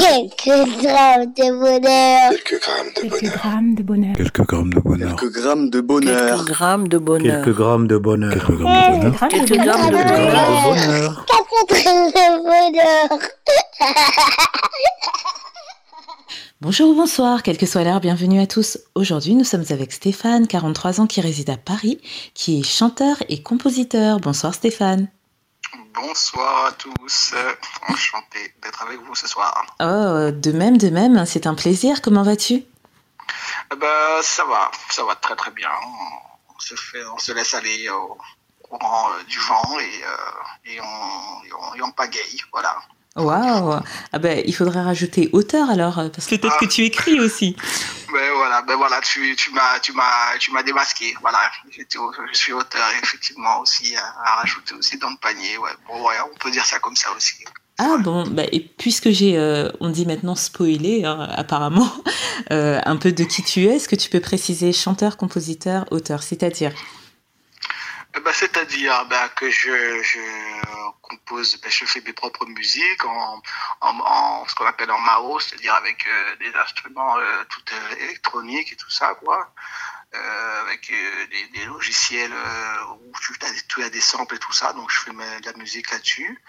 Quelques grammes de bonheur. Quelques grammes de Quelques bonheur. grammes de bonheur. Quelques grammes de bonheur. Quelques grammes de bonheur. Quelques grammes de bonheur. Quelques grammes de bonheur. Quelques grammes de bonheur. Quelques de bonheur. grammes de bonheur. Bonjour ou bonsoir, quelle que soit l'heure, bienvenue à tous. Aujourd'hui, nous sommes avec Stéphane, 43 ans, qui réside à Paris, qui est chanteur et compositeur. Bonsoir Stéphane. Bonsoir à tous, enchanté d'être avec vous ce soir. Oh, de même, de même, c'est un plaisir. Comment vas-tu? Eh ben, ça va, ça va très très bien. On se, fait, on se laisse aller au courant euh, du vent et, euh, et, on, et, on, et on pagaille, voilà. Waouh ah ben, Il faudrait rajouter auteur alors, euh, parce que peut-être que tu écris aussi. Ben voilà, ben voilà, tu, tu m'as, tu m'as, tu m'as démasqué. Voilà, je suis auteur effectivement aussi à, à rajouter aussi dans le panier. Ouais, bon, ouais, on peut dire ça comme ça aussi. Ah bon, bah, et puisque j'ai, euh, on dit maintenant spoilé, hein, apparemment, euh, un peu de qui tu es, est-ce que tu peux préciser chanteur, compositeur, auteur, c'est-à-dire? Ben, C'est-à-dire ben, que je, je compose, ben, je fais mes propres musiques en, en, ce qu'on appelle en Mao, c'est-à-dire avec euh, des instruments euh, tout euh, électroniques et tout ça, quoi. Avec des, logiciels où tu as, des- samples et tout ça, donc je fais ma- de la musique là-dessus.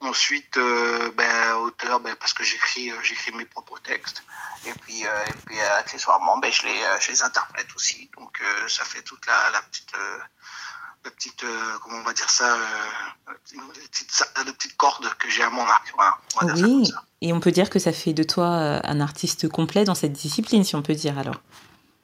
Ensuite, ben, auteur, ben, parce que j'écris, j'écris mes propres textes. Et puis, et puis accessoirement, ben, je les, je les interprète aussi. Donc, ça fait toute la, la petite, la petite, euh, comment on va dire ça, euh, la petite, sa- la petite corde que j'ai à mon arc. Voilà, on va dire ça comme Oui, ça. et on peut dire que ça fait de toi euh, un artiste complet dans cette discipline, si on peut dire alors.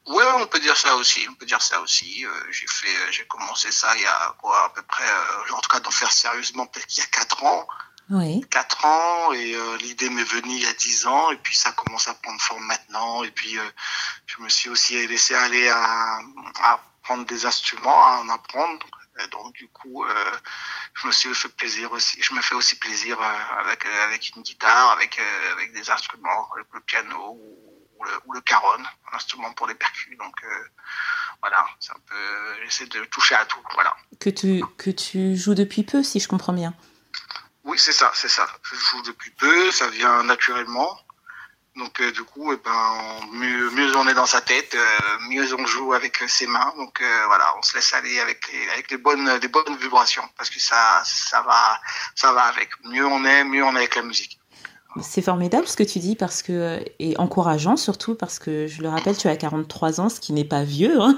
Ouais, on peut dire ça aussi. On peut dire ça aussi. Euh, j'ai fait, j'ai commencé ça il y a quoi, à peu près, en tout cas d'en faire sérieusement peut-être qu'il y a quatre ans. Oui. 4 ans et euh, l'idée m'est venue il y a 10 ans et puis ça commence à prendre forme maintenant et puis euh, je me suis aussi laissé aller à, à prendre des instruments, à en apprendre. Et donc du coup, euh, je me suis fait plaisir aussi. Je me fais aussi plaisir euh, avec euh, avec une guitare, avec avec des instruments, avec le piano ou, ou le, ou le caron, un instrument pour les percus. Donc voilà, c'est un peu, j'essaie de toucher à tout. Voilà. Que tu, que tu joues depuis peu, si je comprends bien. Oui, c'est ça, c'est ça. Je joue depuis peu, ça vient naturellement. Donc euh, du coup, eh ben, mieux, mieux on est dans sa tête, euh, mieux on joue avec euh, ses mains. Donc euh, voilà, on se laisse aller avec les, avec les bonnes, les bonnes vibrations, parce que ça, ça va, ça va avec. Mieux on est, mieux on est avec la musique. C'est formidable ce que tu dis parce que et encourageant surtout parce que je le rappelle tu as 43 ans ce qui n'est pas vieux hein,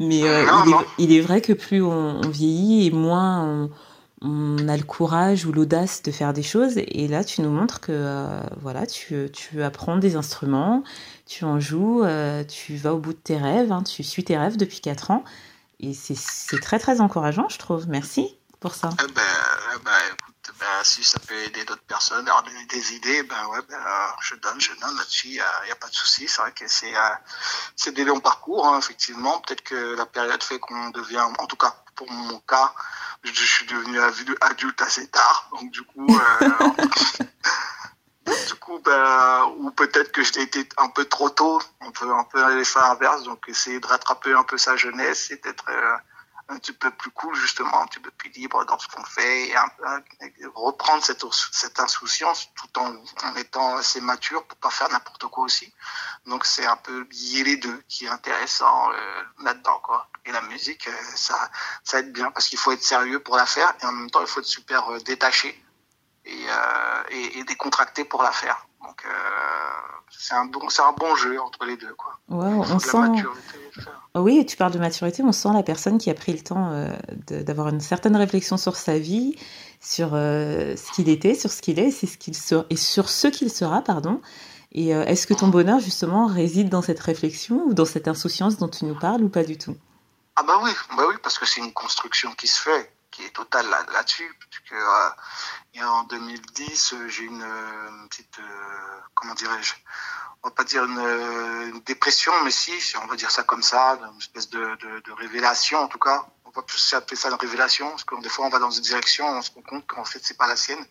mais Non, il, est, non. il est vrai que plus on, on vieillit et moins on, on a le courage ou l'audace de faire des choses et là tu nous montres que euh, voilà tu, tu apprends des instruments tu en joues euh, tu vas au bout de tes rêves hein, tu suis tes rêves depuis 4 ans et c'est très très encourageant je trouve merci pour ça Eh ben, eh ben, écoute, ben, si ça peut aider d'autres personnes à leur donner des idées, ben ouais, euh, je donne, je donne là-dessus, il n'y a, pas de souci. C'est vrai que c'est euh, c'est des longs parcours, hein, effectivement. Peut-être que la période fait qu'on devient, en tout cas pour mon cas, je, suis devenu adulte assez tard, donc du coup, euh, du coup, ben, ou peut-être que j'ai été un peu trop tôt, on peut un peu l'effet inverse, donc essayer de rattraper un peu sa jeunesse et d'être euh, un petit peu plus cool justement, un petit peu plus libre dans ce qu'on fait et un peu, euh, reprendre cette, cette insouciance tout en, en étant assez mature pour pas faire n'importe quoi aussi. Donc c'est un peu lier les deux qui est intéressant euh, là-dedans quoi. Et la musique, euh, ça, ça aide bien parce qu'il faut être sérieux pour la faire et en même temps il faut être super euh, détaché et, euh, et, et décontracté pour la faire. Donc euh, c'est un bon, un bon jeu entre les deux quoi. Wow, on de sent maturité. Oui, tu parles de maturité, on sent la personne qui a pris le temps euh, d'avoir une certaine réflexion sur sa vie, sur ce qu'il était, sur ce qu'il est, c'est ce qu'il sera, et sur ce qu'il sera, pardon. Et est-ce que ton bonheur, justement, réside dans cette réflexion ou dans cette insouciance dont tu nous parles ou pas du tout? Ah bah oui, bah oui, parce que c'est une construction qui se fait, qui est totale là- là-dessus. parce que euh, en 2010, euh, j'ai une, euh, une petite, euh, comment dirais-je, on va pas dire une, euh, une dépression, mais si, si on va dire ça comme ça, une espèce de, de, de révélation en tout cas. On va plus appeler ça une révélation, parce que des fois on va dans une direction, on se rend compte qu'en fait c'est pas la sienne.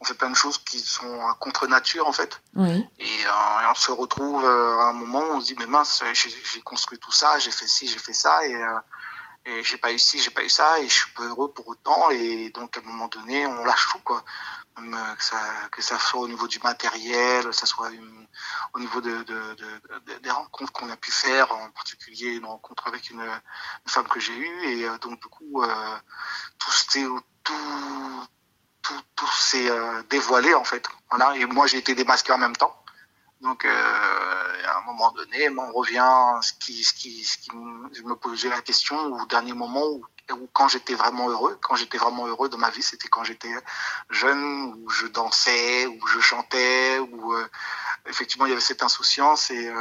On fait plein de choses qui sont contre nature en fait. Oui. Et, euh, et on se retrouve euh, à un moment où on se dit mais mince, j'ai construit tout ça, j'ai fait ci, j'ai fait ça et, euh, et j'ai pas eu ci, j'ai pas eu ça et je suis pas heureux pour autant et donc à un moment donné on lâche tout quoi. que ça, que ça soit au niveau du matériel, que ça soit au niveau de, de, de, des rencontres qu'on a pu faire, en particulier une rencontre avec une, une femme que j'ai eue. Et donc, du coup, euh, tout, tout, tout, tout s'est euh, dévoilé, en fait. Voilà. Et moi, j'ai été démasqué en même temps. Donc, euh, à un moment donné, on revient ce qui, ce qui, ce qui, je me posais la question au dernier moment où quand j'étais vraiment heureux. Quand j'étais vraiment heureux dans ma vie, c'était quand j'étais jeune, où je dansais, où je chantais, où euh, effectivement il y avait cette insouciance et,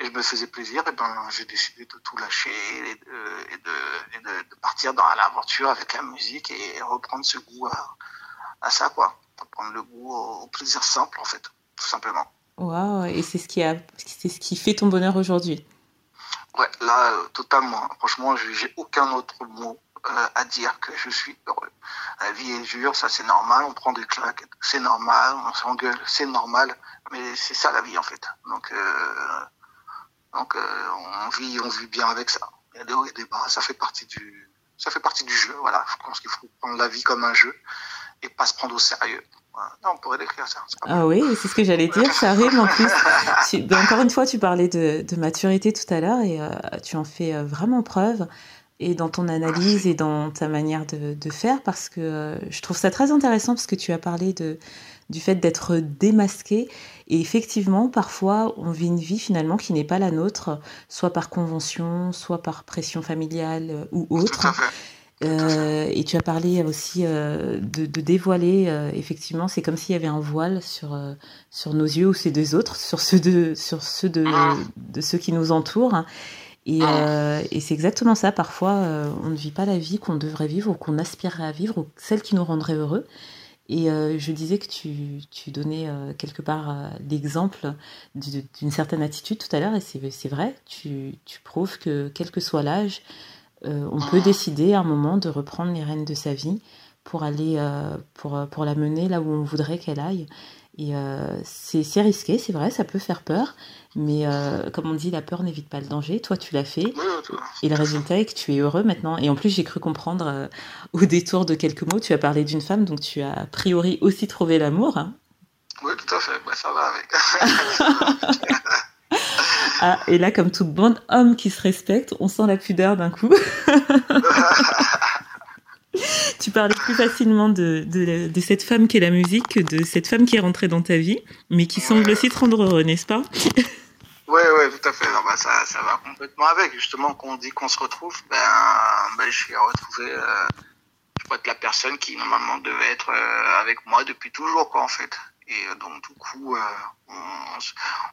je me faisais plaisir. Et ben j'ai décidé de tout lâcher et de, partir dans l'aventure avec la musique et reprendre ce goût à, à ça, quoi. Prendre le goût au, au plaisir simple, en fait, tout simplement. Waouh, et c'est ce qui a, c'est ce qui fait ton bonheur aujourd'hui. Ouais, là, euh, totalement. Franchement, j'ai aucun autre mot euh, à dire que je suis heureux. La vie est dure, ça c'est normal, on prend des claques, c'est normal, on s'engueule, c'est normal, mais c'est ça la vie en fait. Donc, euh, donc on vit, on vit bien avec ça. Il y a des hauts et des bas, ça fait partie du, ça fait partie du jeu. Voilà, je pense qu'il faut prendre la vie comme un jeu et pas se prendre au sérieux. Non, on pourrait décrire ça. Ah oui, c'est ce que j'allais dire, ça arrive en plus. Tu, ben, encore une fois, tu parlais de, de maturité tout à l'heure et euh, tu en fais euh, vraiment preuve et dans ton analyse et dans ta manière de, de faire parce que euh, je trouve ça très intéressant parce que tu as parlé de, du fait d'être démasqué et effectivement parfois on vit une vie finalement qui n'est pas la nôtre soit par convention soit par pression familiale ou autre euh, et tu as parlé aussi euh, de, de, dévoiler, euh, effectivement, c'est comme s'il y avait un voile sur, sur nos yeux ou ceux des autres, sur ceux de, sur ceux de, de ceux qui nous entourent. Et, euh, et c'est exactement ça. Parfois, on ne vit pas la vie qu'on devrait vivre ou qu'on aspirerait à vivre ou celle qui nous rendrait heureux. Et je disais que tu, tu donnais quelque part l'exemple d'une certaine attitude tout à l'heure, et c'est vrai, tu, tu prouves que quel que soit l'âge, euh, on peut décider à un moment de reprendre les rênes de sa vie pour aller euh, pour, pour la mener là où on voudrait qu'elle aille. Et euh, c'est risqué, c'est vrai, ça peut faire peur, mais euh, comme on dit, la peur n'évite pas le danger. Toi, tu l'as fait, et le résultat est que tu es heureux maintenant. Et en plus, j'ai cru comprendre euh, au détour de quelques mots, tu as parlé d'une femme, donc tu as a priori aussi trouvé l'amour. Hein oui, tout à fait, bah, ça va avec. Ah, et là, comme tout bon homme qui se respecte, on sent la pudeur d'un coup. tu parlais plus facilement de, cette femme qui est la musique que de cette femme qui est rentrée dans ta vie, mais qui semble aussi te rendre heureux, n'est-ce pas? Oui, oui, tout à fait. Bah, ça, va complètement avec. Justement, quand on dit qu'on se retrouve, ben, ben je suis retrouvé. Euh, je la personne qui normalement devait être euh, avec moi depuis toujours, quoi, en fait. Et euh, donc du coup, euh,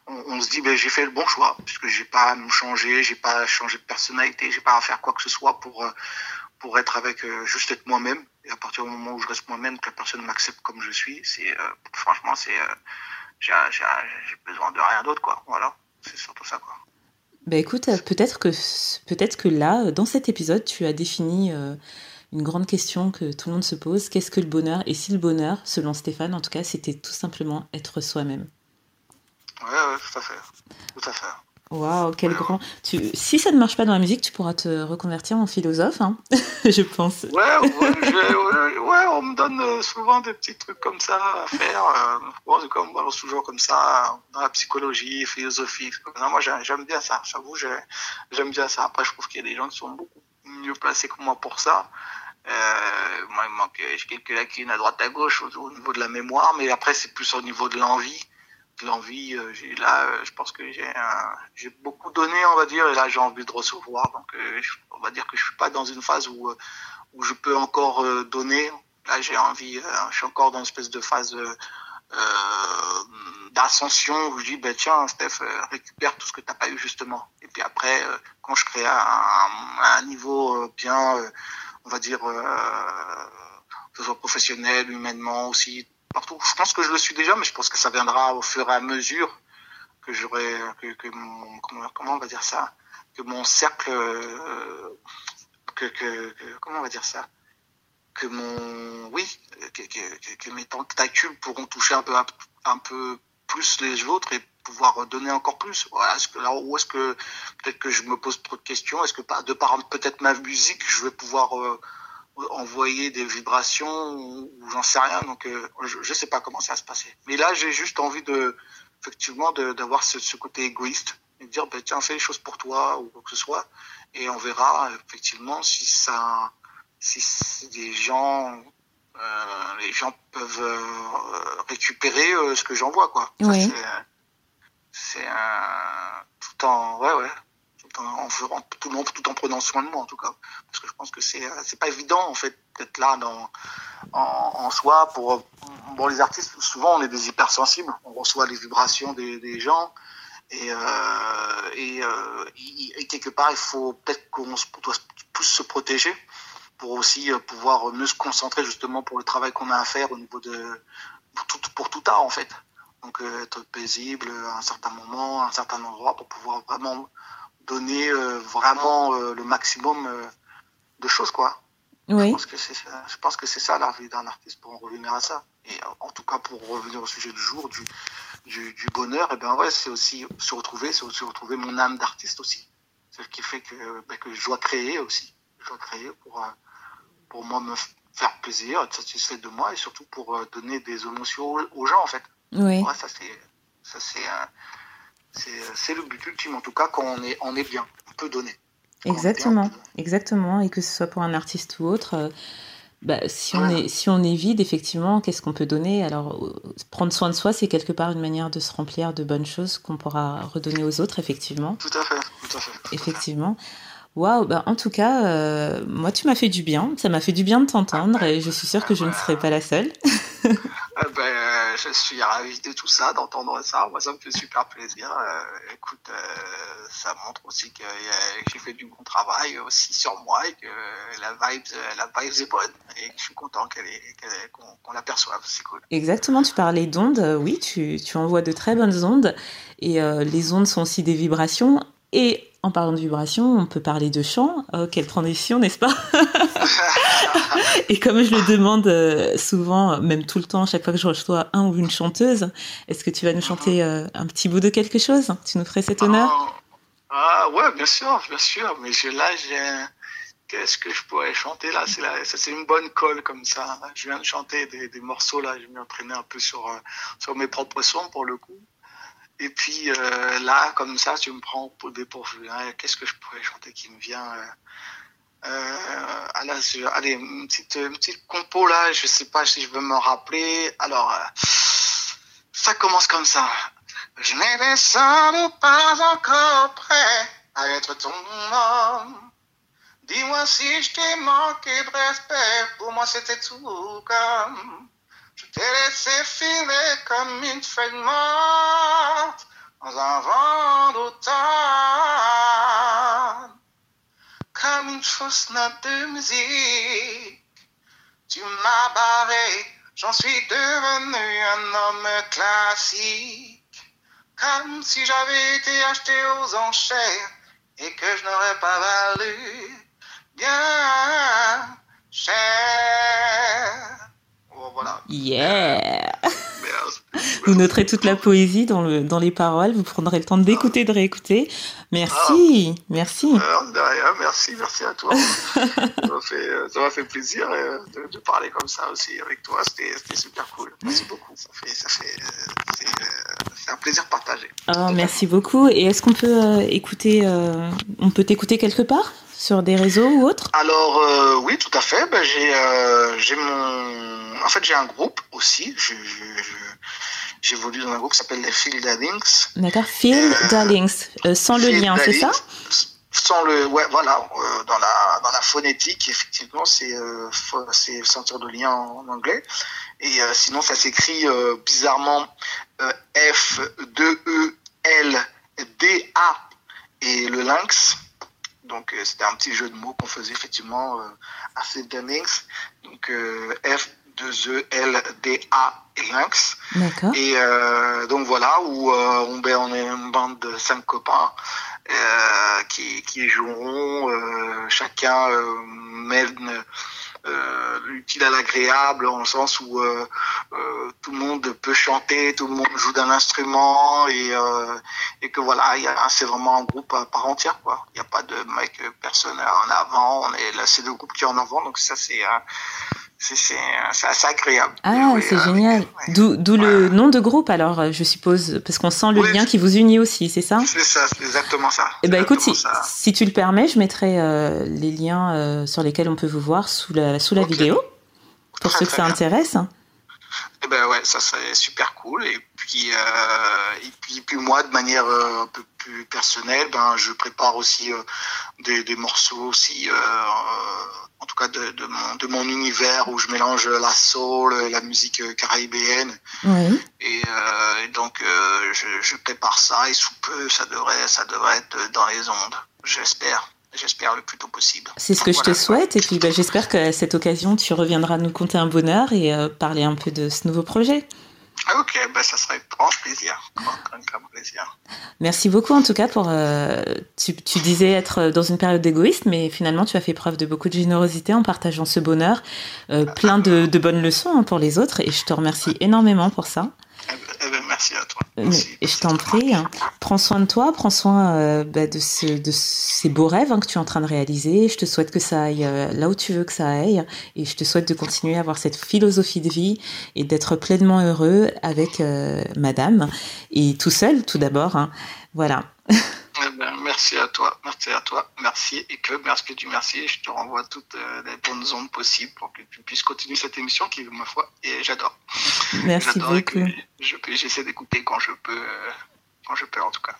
on, on, se dit, ben, j'ai fait le bon choix, puisque j'ai pas à me changer, j'ai pas à changer de personnalité, j'ai pas à faire quoi que ce soit pour euh, pour être avec juste être moi-même. Et à partir du moment où je reste moi-même, que la personne m'accepte comme je suis, c'est franchement, c'est j'ai besoin de rien d'autre, quoi. Voilà, c'est surtout ça, quoi. Ben écoute, peut-être que peut-être que là, dans cet épisode, tu as défini une grande question que tout le monde se pose. Qu'est-ce que le bonheur? Et si le bonheur, selon Stéphane en tout cas, c'était tout simplement être soi-même? Ouais, tout à fait. Tout à fait. Waouh, quel ouais, grand. Tu... Si ça ne marche pas dans la musique, tu pourras te reconvertir en philosophe, hein je pense. Ouais, ouais, je, ouais, on me donne souvent des petits trucs comme ça à faire. Bon, on me balance toujours comme ça dans la psychologie, philosophie. Non, moi, j'aime bien ça. J'avoue, j'aime bien ça. Après, je trouve qu'il y a des gens qui sont beaucoup mieux placés que moi pour ça. Euh, moi, il manque quelques lacunes à droite à gauche au, au niveau de la mémoire, mais après, c'est plus au niveau de l'envie. L'envie euh, là euh, je pense que j'ai j'ai beaucoup donné on va dire et là j'ai envie de recevoir. Donc euh, on va dire que je suis pas dans une phase où où je peux encore donner. Là j'ai envie je suis encore dans une espèce de phase d'ascension où je dis ben tiens Steph récupère tout ce que t'as pas eu justement. Et puis après quand je à un niveau bien on va dire que ce soit professionnel humainement aussi partout. Je pense que je le suis déjà, mais je pense que ça viendra au fur et à mesure que j'aurai, que, mon, comment, on va dire ça, que mon cercle, euh, que, que, comment on va dire ça, que mon, oui, que, que, que mes tentacules pourront toucher un peu, un peu plus les autres et pouvoir donner encore plus. Voilà, est-ce que où est-ce que peut-être que je me pose trop de questions, est-ce que de par peut-être ma musique, je vais pouvoir euh, envoyer des vibrations ou, j'en sais rien. Donc, euh, je, ne sais pas comment ça va se passer. Mais là, j'ai juste envie de, effectivement, d'avoir ce, ce, côté égoïste et de dire, ben, tiens, fais les choses pour toi ou quoi que ce soit, et on verra effectivement si ça, si des gens, euh, les gens peuvent euh, récupérer euh, ce que j'envoie, quoi. Oui. C'est un tout en, ouais, ouais en faisant tout, tout en prenant soin de moi en tout cas. Parce que je pense que c'est euh, c'est pas évident en fait d'être là dans en, soi pour bon les artistes. Souvent on est des hypersensibles. On reçoit les vibrations des, des gens. Et euh, et, euh, et, quelque part il faut peut-être qu'on doit plus se protéger pour aussi euh, pouvoir mieux se concentrer justement pour le travail qu'on a à faire au niveau de pour tout, pour tout art en fait donc être paisible à un certain moment à un certain endroit pour pouvoir vraiment donner euh, vraiment euh, le maximum euh, de choses, quoi. Oui. Je pense que c'est ça, je pense que c'est ça la vie d'un artiste pour en revenir à ça. Et en tout cas pour revenir au sujet du jour du, du, du bonheur, et eh ben ouais, c'est aussi se retrouver, c'est aussi retrouver mon âme d'artiste aussi. C'est ce qui fait que, ben, que je dois créer aussi. Je dois créer pour pour moi me faire plaisir, être satisfait de moi et surtout pour donner des émotions aux, gens en fait. Oui. Ouais, ça c'est ça c'est c'est le but ultime, en tout cas, quand on est, on est bien, on peut donner. Exactement, exactement. Et que ce soit pour un artiste ou autre, euh, bah, si, on est, si on est vide, effectivement, qu'est-ce qu'on peut donner? Alors, euh, prendre soin de soi, c'est quelque part une manière de se remplir de bonnes choses qu'on pourra redonner aux autres, effectivement. Tout à fait, tout à fait. effectivement. Waouh, bah, en tout cas, euh, moi, tu m'as fait du bien. Ça m'a fait du bien de t'entendre et je suis sûre que je ne serai pas la seule. Je suis ravi de tout ça, d'entendre ça. Moi, ça me fait super plaisir. Euh, écoute, euh, ça montre aussi que j'ai fait du bon travail aussi sur moi et que la vibe, la vibe est bonne et que je suis content qu'on l'aperçoive. C'est cool. Exactement, tu parlais d'ondes. Oui, tu, tu envoies de très bonnes ondes et les ondes sont aussi des vibrations et en parlant de vibration, on peut parler de chant. Quelle transition, n'est-ce pas? Et comme je le demande euh, souvent, même tout le temps, chaque fois que je reçois un ou une chanteuse, est-ce que tu vas nous chanter euh, un petit bout de quelque chose? Tu nous ferais cet honneur? Ah, ah, ouais, bien sûr, bien sûr. Mais là, j'ai qu'est-ce que je pourrais chanter là? C'est c'est une bonne colle comme ça. Je viens de chanter des, des morceaux là. Je m'entraîner un peu sur euh, sur mes propres sons pour le coup. Et puis là, comme ça, tu me prends pour dépourvu. Hein. Qu'est-ce que je pourrais chanter qui me vient euh, Allez, une petite, une petite compo là, je sais pas si je veux me rappeler. Alors, euh, ça commence comme ça. Je n'ai pas encore prêt à être ton homme. Dis-moi si je t'ai manqué de respect, pour moi c'était tout comme je t'ai laissé filer comme une feuille morte dans un vent d'automne. Comme une fausse note de musique, tu m'as barré, j'en suis devenu un homme classique. Comme si j'avais été acheté aux enchères et que je n'aurais pas valu bien cher. Yeah Vous noterez toute la poésie dans, le, dans les paroles, vous prendrez le temps d'écouter, de réécouter. Merci, merci. de rien, merci, merci à toi. ça m'a fait, plaisir euh, de, parler comme ça aussi avec toi, c'était super cool. Merci beaucoup, ça fait, ça fait, euh, c'est un plaisir partagé. Oh, merci beaucoup. Et est-ce qu'on peut euh, écouter, on peut t'écouter quelque part? Sur des réseaux ou autres? Alors euh, oui, tout à fait. Ben, j'ai euh, j'ai mon en fait j'ai un groupe aussi. J'évolue dans un groupe qui s'appelle les Phil Darlings. D'accord, Phil euh, Darlings, sans le lien, c'est ça? sans le ouais voilà dans la dans la phonétique effectivement c'est c'est sentir de lien en, anglais et sinon ça s'écrit bizarrement F 2 E L D A et le lynx donc euh, c'était un petit jeu de mots qu'on faisait effectivement euh, à St. Donc euh, F 2 E L D A et Lynx. D'accord. Et donc voilà où on, ben, on est une bande de cinq copains qui, qui joueront chacun mène euh, l'utile à l'agréable, en le sens où euh, euh, tout le monde peut chanter, tout le monde joue d'un instrument et, euh, et que voilà, il y a- c'est vraiment un groupe à part entière. quoi. Il n'y a pas de mec euh, personne en avant. On est là, c'est le groupe qui est en avant, donc ça c'est euh, c'est c'est assez agréable. Ah, c'est génial. ouais. D'où le nom de groupe, alors, euh, je suppose, parce qu'on sent le Oui. lien qui vous unit aussi, c'est ça? C'est ça, c'est exactement ça. Eh ben, écoute, si, si tu le permets, je mettrai euh, les liens euh, sur lesquels on peut vous voir sous la, sous la vidéo, pour Très, ceux que ça bien. intéresse. Eh ben ouais, ça serait super cool. Et puis, euh, et puis, puis moi, de manière euh, un peu plus personnelle, ben, je prépare aussi euh, des, des morceaux aussi, en tout cas de, de, mon, de mon univers où je mélange la soul, la musique caribéenne. Oui. Et, euh, et donc, euh, je, je prépare ça et sous peu, ça devrait, ça devrait être dans les ondes. J'espère. J'espère le plus tôt possible. C'est ce que je te souhaite. Et puis, bah, j'espère qu'à cette occasion, tu reviendras nous conter un bonheur et euh, parler un peu de ce nouveau projet. Ah, ok, ben, ça serait grand plaisir. Grand, grand, grand plaisir. Merci beaucoup, en tout cas, pour. euh, tu, tu disais être dans une période égoïste, mais finalement, tu as fait preuve de beaucoup de générosité en partageant ce bonheur, euh, plein de, de bonnes leçons hein, pour les autres. Et je te remercie énormément pour ça. Eh ben, eh ben, merci à toi. Mais- Merci. et je t'en prie, hein. prends soin de toi, prends soin euh, bah, de, ce, de ces beaux rêves hein, que tu es en train de réaliser. Je te souhaite que ça aille euh, là où tu veux que ça aille. Et je te souhaite de continuer à avoir cette philosophie de vie et d'être pleinement heureux avec euh, madame. Et tout seul, tout d'abord. hein. Voilà. Eh ben, merci à toi, merci à toi, merci et que merci que tu merci. Je te renvoie toutes euh, les bonnes ondes possibles pour que tu puisses continuer cette émission qui, ma foi, et j'adore. Merci beaucoup. je peux, j'essaie d'écouter quand je peux, euh, quand je peux en tout cas.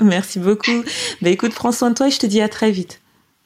Merci beaucoup. Bah, écoute, prends soin de toi et je te dis à très vite.